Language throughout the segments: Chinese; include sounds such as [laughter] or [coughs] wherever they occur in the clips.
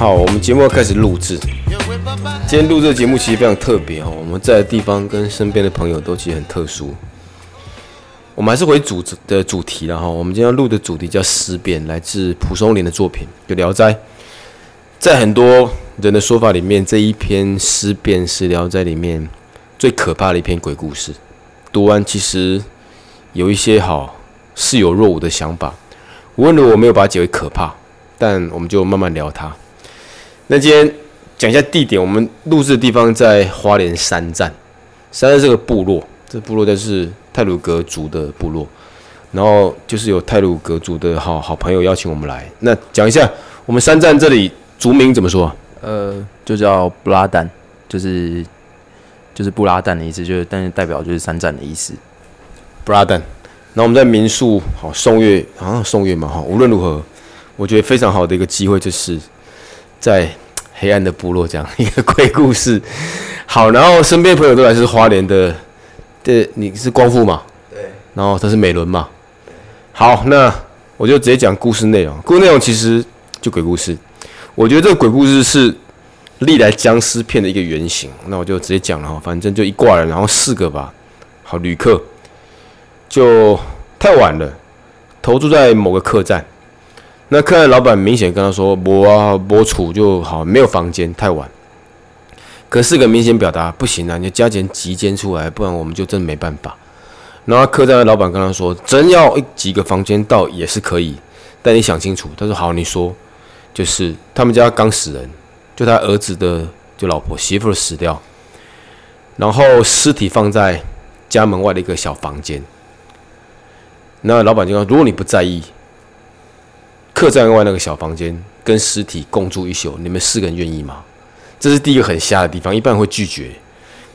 好，我们节目要开始录制。今天录这个节目其实非常特别哦，我们在的地方跟身边的朋友都其实很特殊。我们还是回主的主题了哈，我们今天要录的主题叫思辨，来自蒲松龄的作品《就聊斋》。在很多人的说法里面，这一篇思辨是《聊斋》里面最可怕的一篇鬼故事。读完其实有一些好似有若无的想法。无论如何，我没有把它解为可怕，但我们就慢慢聊它。那今天讲一下地点，我们录制的地方在花莲山站。山站这个部落，这部落就是泰鲁格族的部落。然后就是有泰鲁格族的好好朋友邀请我们来。那讲一下我们山站这里族名怎么说？呃，就叫布拉丹，就是就是布拉丹的意思，就是但是代表就是山站的意思。布拉丹。那我们在民宿好送月，好像送月嘛哈。无论如何，我觉得非常好的一个机会，就是在黑暗的部落这样一个鬼故事。好，然后身边朋友都来自花莲的，对，你是光复嘛？对。然后他是美伦嘛？好，那我就直接讲故事内容。故事内容其实就鬼故事。我觉得这个鬼故事是历来僵尸片的一个原型。那我就直接讲了哈，反正就一挂人，然后四个吧。好，旅客。就太晚了，投注在某个客栈。那客栈老板明显跟他说：“我啊，我处就好，没有房间，太晚。”可是个明显表达不行啊，你加减几间出来，不然我们就真没办法。然后客栈的老板跟他说：“真要几个房间倒也是可以，但你想清楚。”他说：“好，你说，就是他们家刚死人，就他儿子的就老婆媳妇死掉，然后尸体放在家门外的一个小房间。”那老板就说：“如果你不在意，客栈外那个小房间跟尸体共住一宿，你们四个人愿意吗？”这是第一个很瞎的地方，一般会拒绝。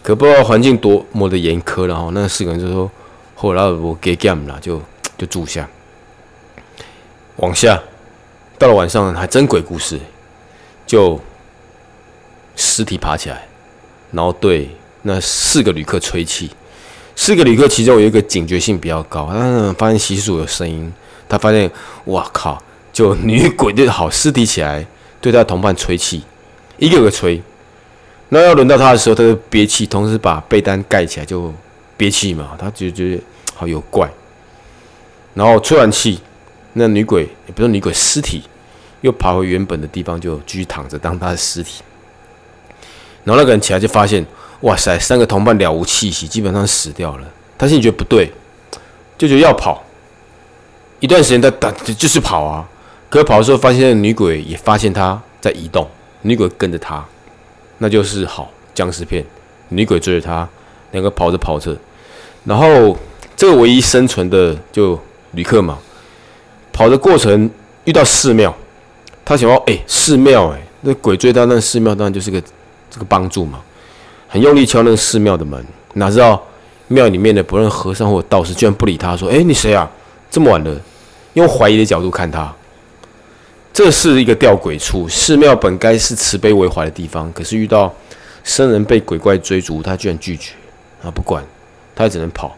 可不知道环境多么的严苛，然后那四个人就说：“后来我给 game 了，就就住下。”往下，到了晚上还真鬼故事，就尸体爬起来，然后对那四个旅客吹气。四个旅客，其中有一个警觉性比较高，他发现洗漱有声音，他发现，哇靠，就女鬼就好尸体起来，对他同伴吹气，一个个吹，那要轮到他的时候，他就憋气，同时把被单盖起来就憋气嘛，他就觉得好有怪，然后吹完气，那女鬼也不是女鬼，尸体又爬回原本的地方，就继续躺着当他的尸体，然后那个人起来就发现。哇塞，三个同伴了无气息，基本上死掉了。他心里觉得不对，就觉得要跑。一段时间他打就是跑啊，可是跑的时候发现女鬼也发现他在移动，女鬼跟着他，那就是好僵尸片。女鬼追着他，两个跑着跑着，然后这个唯一生存的就旅客嘛，跑的过程遇到寺庙，他想要哎寺庙哎，那鬼追他，那寺庙当然就是个这个帮助嘛。很用力敲那个寺庙的门，哪知道庙里面的不论和尚或道士居然不理他，说：“哎，你谁啊？这么晚了。”用怀疑的角度看他，这是一个吊诡处。寺庙本该是慈悲为怀的地方，可是遇到僧人被鬼怪追逐，他居然拒绝啊！不管，他只能跑。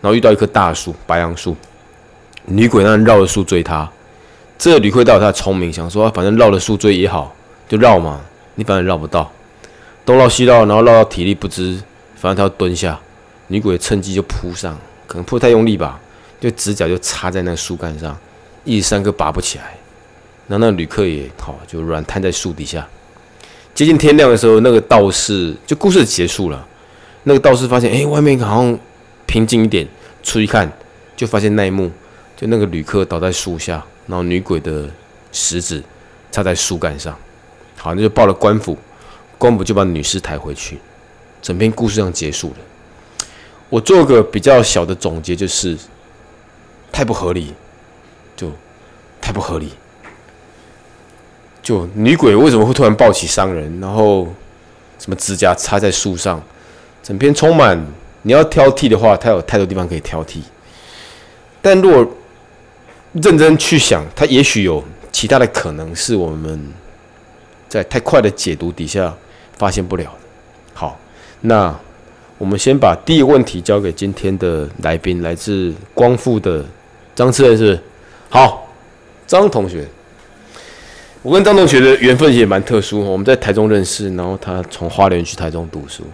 然后遇到一棵大树，白杨树，女鬼那绕着树追他。这个吕慧道他聪明，想说反正绕着树追也好，就绕嘛，你反正绕不到。东绕西绕，然后绕到体力不支，反正他要蹲下，女鬼趁机就扑上，可能扑太用力吧，就直角就插在那树干上，一时三刻拔不起来。然后那旅客也好，就软瘫在树底下。接近天亮的时候，那个道士就故事结束了。那个道士发现，哎，外面好像平静一点，出去看，就发现那一幕，就那个旅客倒在树下，然后女鬼的食指插在树干上。好，那就报了官府。官府就把女尸抬回去，整篇故事这样结束了。我做个比较小的总结，就是太不合理，就太不合理。就女鬼为什么会突然抱起伤人，然后什么指甲插在树上，整篇充满你要挑剔的话，它有太多地方可以挑剔。但如果认真去想，它也许有其他的可能是我们在太快的解读底下。发现不了的。好，那我们先把第一个问题交给今天的来宾，来自光复的张志仁是。好，张同学，我跟张同学的缘分也蛮特殊，我们在台中认识，然后他从花莲去台中读书，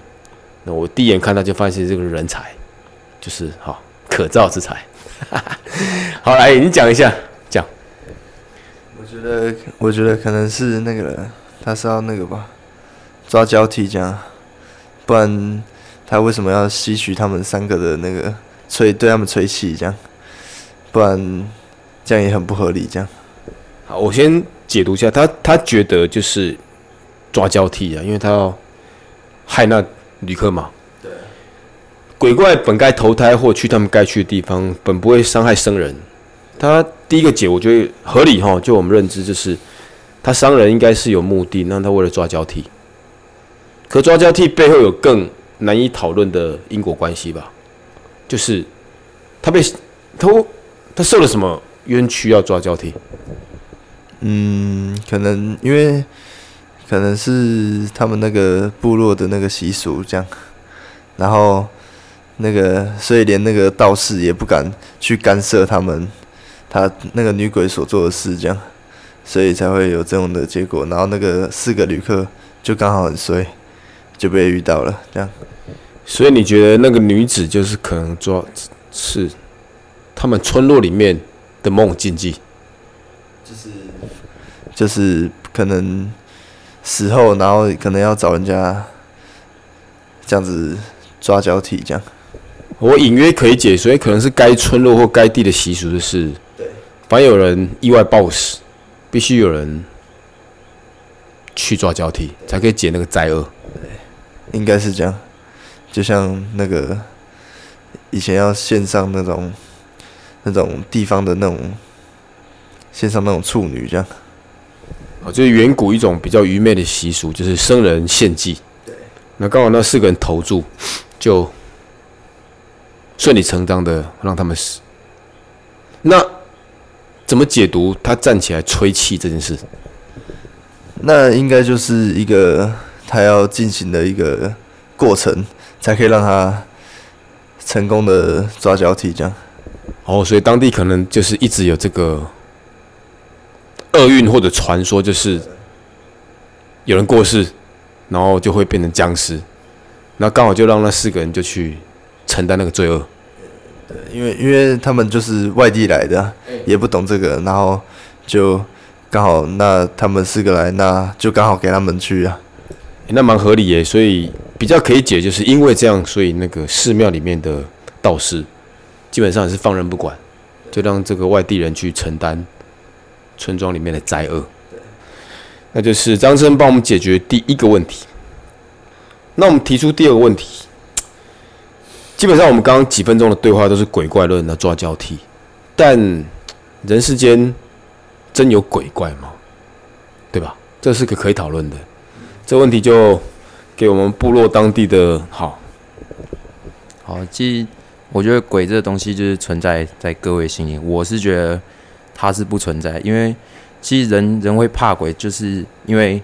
那我第一眼看他就发现这个人才，就是好可造之才。[laughs] 好，来你讲一下，讲。我觉得，我觉得可能是那个，他是要那个吧，抓交替这样，不然他为什么要吸取他们三个的那个吹，对他们吹气这样？不然这样也很不合理这样。好，我先解读一下，他他觉得就是抓交替啊，因为他要害那旅客嘛。对。鬼怪本该投胎或去他们该去的地方，本不会伤害生人。他第一个解，我觉得合理哈。就我们认知，就是他伤人应该是有目的，那他为了抓交替。可抓交替背后有更难以讨论的因果关系吧？就是他被他他受了什么冤屈要抓交替？嗯，可能因为可能是他们那个部落的那个习俗这样，然后那个所以连那个道士也不敢去干涉他们他那个女鬼所做的事这样，所以才会有这种的结果。然后那个四个旅客就刚好很衰，就被遇到了这样。所以你觉得那个女子就是可能抓是他们村落里面的某种禁忌？就是就是可能死后，然后可能要找人家这样子抓交替，这样。我隐约可以解，所以可能是该村落或该地的习俗的事。对。凡有人意外暴死，必须有人去抓交替，才可以解那个灾厄。对，应该是这样。就像那个以前要献上那种那种地方的那种。献上那种处女这样，哦，就是远古一种比较愚昧的习俗，就是生人献祭。对。那刚好那四个人投注，就顺理成章的让他们死。那怎么解读他站起来吹气这件事？那应该就是一个他要进行的一个过程，才可以让他成功的抓交替这样。哦，所以当地可能就是一直有这个。厄运或者传说就是有人过世，然后就会变成僵尸，那刚好就让那四个人就去承担那个罪恶。对，因为因为他们就是外地来的，也不懂这个，然后就刚好那他们四个来，那就刚好给他们去啊。那蛮合理耶，所以比较可以解，就是因为这样，所以那个寺庙里面的道士基本上也是放任不管，就让这个外地人去承担。村庄里面的灾厄，那就是张生帮我们解决第一个问题。那我们提出第二个问题，基本上我们刚刚几分钟的对话都是鬼怪论的抓交替，但人世间真有鬼怪吗？对吧？这是个可以讨论的。这问题就给我们部落当地的好，好，即我觉得鬼这个东西就是存在在各位心里，我是觉得。它是不存在，因为其实人人会怕鬼，就是因为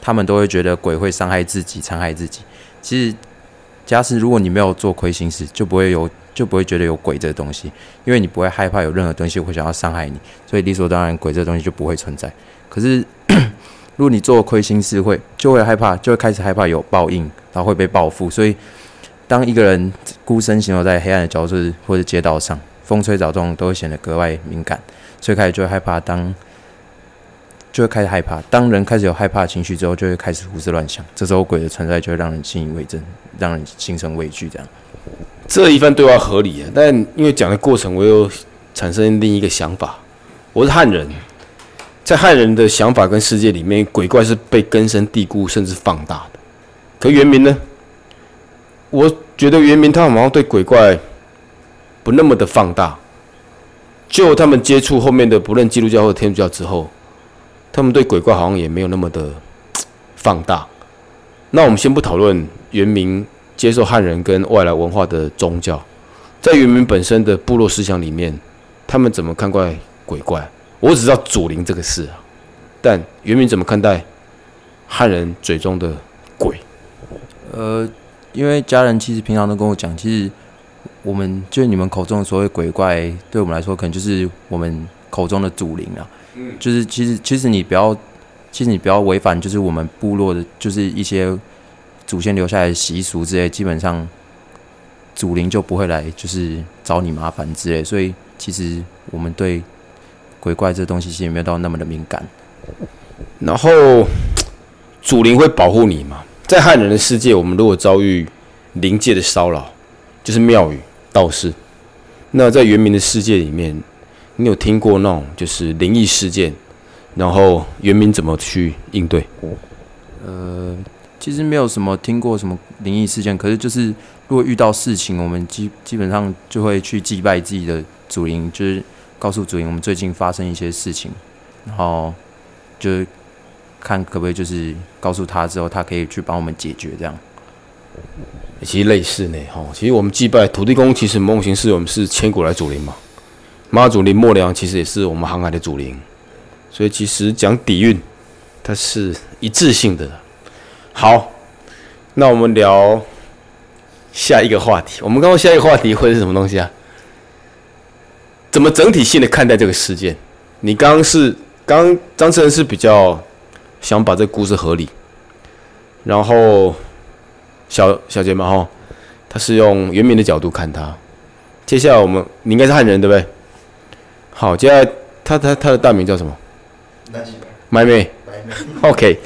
他们都会觉得鬼会伤害自己、残害自己。其实，假使如果你没有做亏心事，就不会有，就不会觉得有鬼这个东西，因为你不会害怕有任何东西会想要伤害你，所以理所当然鬼这东西就不会存在。可是，[coughs] 如果你做亏心事，会就会害怕，就会开始害怕有报应，然后会被报复。所以，当一个人孤身行走在黑暗的角落或者街道上，风吹草动都会显得格外敏感。最开始就会害怕，当就会开始害怕。当人开始有害怕情绪之后，就会开始胡思乱想。这时候鬼的存在就会让人信以为真，让人心生畏惧。这样，这一番对话合理啊。但因为讲的过程，我又产生另一个想法。我是汉人，在汉人的想法跟世界里面，鬼怪是被根深蒂固甚至放大的。可原民呢？我觉得原民他好像对鬼怪不那么的放大。就他们接触后面的，不论基督教或天主教之后，他们对鬼怪好像也没有那么的放大。那我们先不讨论原民接受汉人跟外来文化的宗教，在原民本身的部落思想里面，他们怎么看怪鬼怪？我只知道祖灵这个事啊，但原民怎么看待汉人嘴中的鬼？呃，因为家人其实平常都跟我讲，其实。我们就是你们口中的所谓鬼怪，对我们来说，可能就是我们口中的祖灵啊。嗯，就是其实其实你不要，其实你不要违反就是我们部落的，就是一些祖先留下来的习俗之类，基本上祖灵就不会来就是找你麻烦之类，所以其实我们对鬼怪这东西其实没有到那么的敏感。然后祖灵会保护你嘛？在汉人的世界，我们如果遭遇灵界的骚扰，就是庙宇、道士。那在原民的世界里面，你有听过那种就是灵异事件？然后原民怎么去应对？呃，其实没有什么听过什么灵异事件，可是就是如果遇到事情，我们基基本上就会去祭拜自己的祖灵，就是告诉祖灵我们最近发生一些事情，然后就是看可不可以就是告诉他之后，他可以去帮我们解决这样。其实类似呢，哈，其实我们祭拜土地公，其实某种形式我们是千古来祖灵嘛。妈祖林默娘其实也是我们航海的祖灵，所以其实讲底蕴，它是一致性的。好，那我们聊下一个话题。我们刚刚下一个话题会是什么东西啊？怎么整体性的看待这个事件？你刚刚是刚张志仁是比较想把这个故事合理，然后。小小杰嘛，哈，他是用原民的角度看他。接下来我们，你应该是汉人对不对？好，接下来他他他的大名叫什么？麦妹。OK，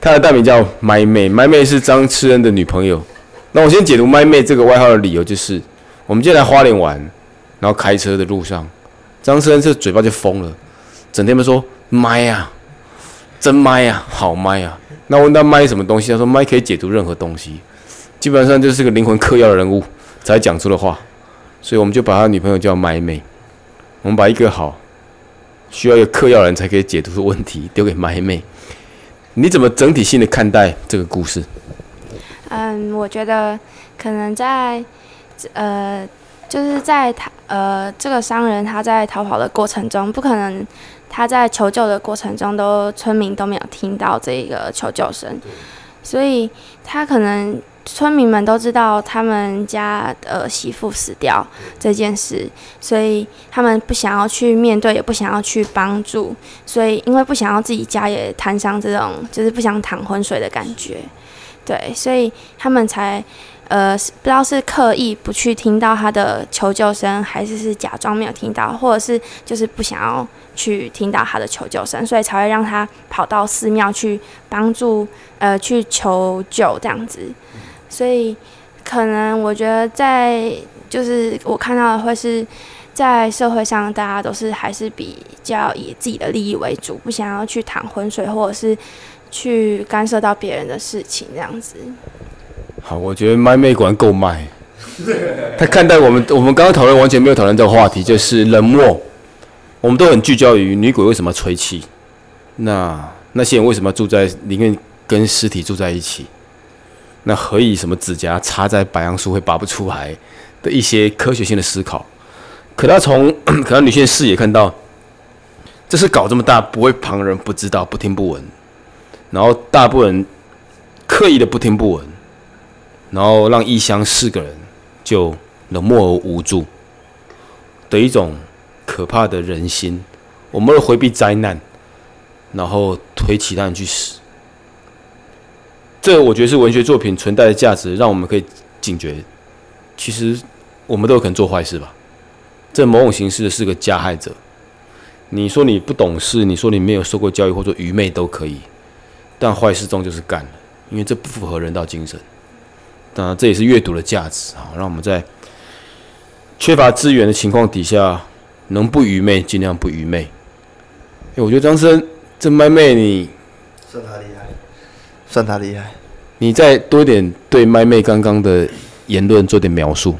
他的大名叫麦妹，麦妹是张炽恩的女朋友。那我先解读麦妹这个外号的理由，就是我们今天来花莲玩，然后开车的路上，张炽恩这嘴巴就疯了，整天都说麦呀，真麦呀，好麦呀。那问他麦什么东西？他说麦可以解读任何东西，基本上就是个灵魂嗑药的人物才讲出的话，所以我们就把他女朋友叫麦妹。我们把一个好需要一个嗑药人才可以解读的问题丢给麦妹。你怎么整体性的看待这个故事？嗯，我觉得可能在呃，就是在他呃这个商人他在逃跑的过程中，不可能。他在求救的过程中，都村民都没有听到这个求救声，所以他可能村民们都知道他们家的媳妇死掉这件事，所以他们不想要去面对，也不想要去帮助，所以因为不想要自己家也摊上这种就是不想淌浑水的感觉，对，所以他们才。呃，不知道是刻意不去听到他的求救声，还是是假装没有听到，或者是就是不想要去听到他的求救声，所以才会让他跑到寺庙去帮助，呃，去求救这样子。所以可能我觉得在就是我看到的会是在社会上，大家都是还是比较以自己的利益为主，不想要去淌浑水，或者是去干涉到别人的事情这样子。好，我觉得麦妹果然够卖。他看待我们，我们刚刚讨论完全没有讨论这个话题，就是冷漠。我们都很聚焦于女鬼为什么吹气，那那些人为什么住在里面跟尸体住在一起？那何以什么指甲插在白杨树会拔不出来的一些科学性的思考？可他从 [coughs] 可能女性视野看到，这是搞这么大，不会旁人不知道、不听不闻，然后大部分人刻意的不听不闻。然后让异乡四个人就冷漠而无助的一种可怕的人心，我们会回避灾难，然后推其他人去死。这我觉得是文学作品存在的价值，让我们可以警觉。其实我们都有可能做坏事吧？这某种形式的是个加害者。你说你不懂事，你说你没有受过教育或者愚昧都可以，但坏事终究是干了，因为这不符合人道精神。当然，这也是阅读的价值啊！让我们在缺乏资源的情况底下，能不愚昧尽量不愚昧。哎，我觉得张生这麦妹，你算他厉害，算他厉害。你再多一点对麦妹刚刚的言论做点描述。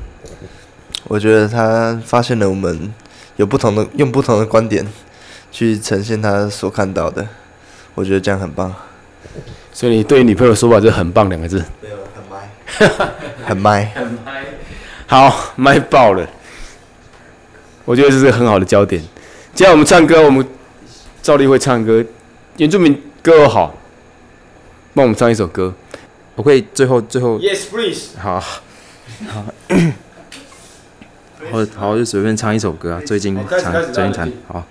我觉得他发现了我们有不同的用不同的观点去呈现他所看到的，我觉得这样很棒。所以你对女朋友说法就很棒两个字。[laughs] 很麦，很麦，好卖爆了！我觉得这是个很好的焦点。接下来我们唱歌，我们照例会唱歌，原住民歌好，帮我们唱一首歌。我可以最后最后，Yes please，好，好，好，好就随便唱一首歌啊，最近唱最近唱好。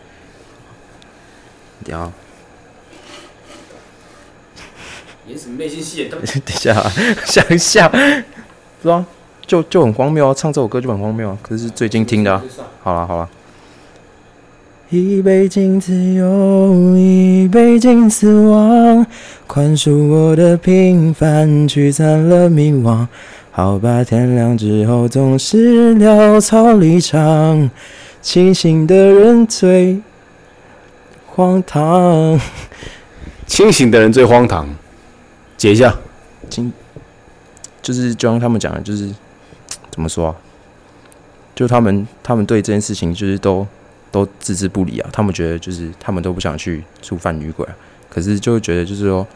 屌，演什么内心戏演？[laughs] 等一下啊，[laughs] 想一下，不知道，就就很荒谬啊！唱这首歌就很荒谬啊！可是最近听的、啊。好了好了。一杯敬自由，一杯敬死亡，宽恕我的平凡，驱散了迷惘。好吧，天亮之后总是潦草离场，清醒的人最荒唐。清醒的人最荒唐。解一下，今就是就像他们讲的，就是怎么说啊？就他们他们对这件事情就是都都置之不理啊。他们觉得就是他们都不想去触犯女鬼啊，可是就会觉得就是说，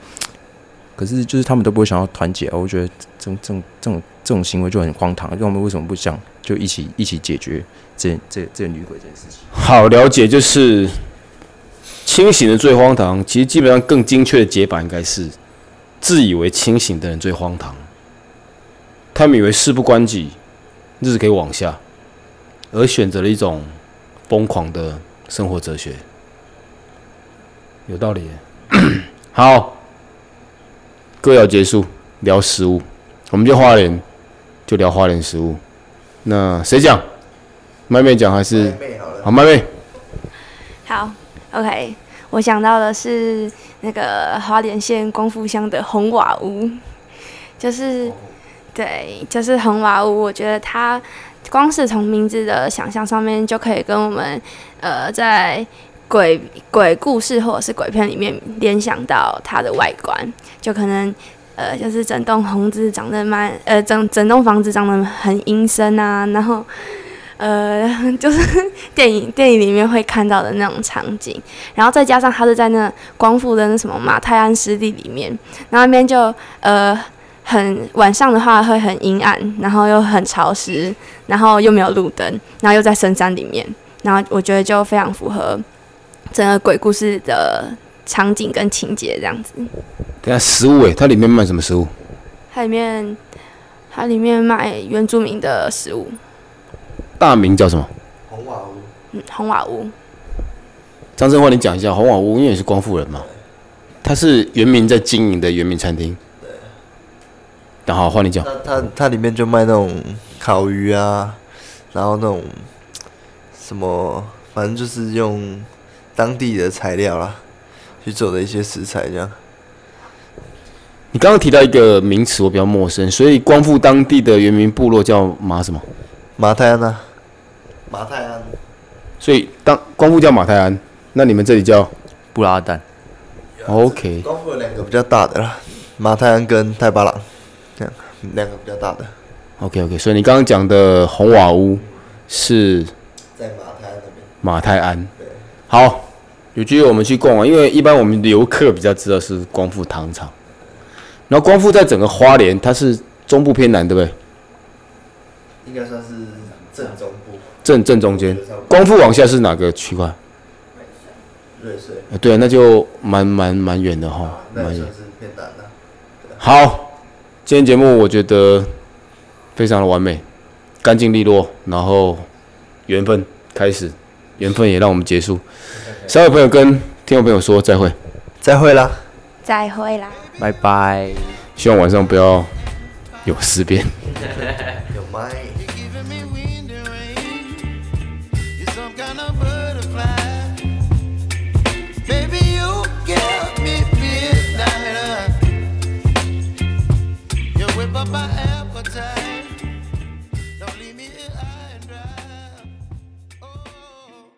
可是就是他们都不会想要团结、啊。我觉得这种这种这种这种行为就很荒唐。就我们为什么不想就一起一起解决这这这女鬼这件事情？好了解，就是清醒的最荒唐。其实基本上更精确的解法应该是。自以为清醒的人最荒唐，他们以为事不关己，日子可以往下，而选择了一种疯狂的生活哲学，有道理。[coughs] 好，歌谣结束，聊食物，我们就花莲，就聊花莲食物。那谁讲？麦妹讲还是？好，麦妹。好，OK。我想到的是那个花莲县光复乡的红瓦屋，就是对，就是红瓦屋。我觉得它光是从名字的想象上面就可以跟我们呃在鬼鬼故事或者是鬼片里面联想到它的外观，就可能呃就是整栋房子长得蛮呃整整栋房子长得很阴森啊，然后。呃，[laughs] 就是电影电影里面会看到的那种场景，然后再加上他是在那光复的那什么马泰安湿地里面，然后那边就呃很晚上的话会很阴暗，然后又很潮湿，然后又没有路灯，然后又在深山里面，然后我觉得就非常符合整个鬼故事的场景跟情节这样子。等下食物诶，它里面卖什么食物？它里面它里面卖原住民的食物。大名叫什么？红瓦屋。嗯，红瓦屋。张振华，你讲一下红瓦屋，因为你是光复人嘛，他是原民在经营的原民餐厅。对。然后换你讲。它它它里面就卖那种烤鱼啊，然后那种什么，反正就是用当地的材料啦去做的一些食材这样。你刚刚提到一个名词，我比较陌生，所以光复当地的原民部落叫马什么？马太安啊，马太安，所以当光复叫马太安，那你们这里叫布拉丹。OK。光复有两个比较大的啦，马太安跟泰巴朗，这样两个比较大的。OK OK，所以你刚刚讲的红瓦屋是在马太安那边。马太安。好，有机会我们去逛啊，因为一般我们游客比较知道是光复糖厂，然后光复在整个花莲，它是中部偏南，对不对？应该算是正正中间。光复往下是哪个区块？瑞穗。对啊，那就蛮蛮蛮远的哈，蛮远。好，今天节目我觉得非常的完美，干净利落，然后缘分开始，缘分也让我们结束。三位朋友跟听众朋友说再会，再会啦，再会啦，拜拜。希望晚上不要有事变。[laughs] 有麦。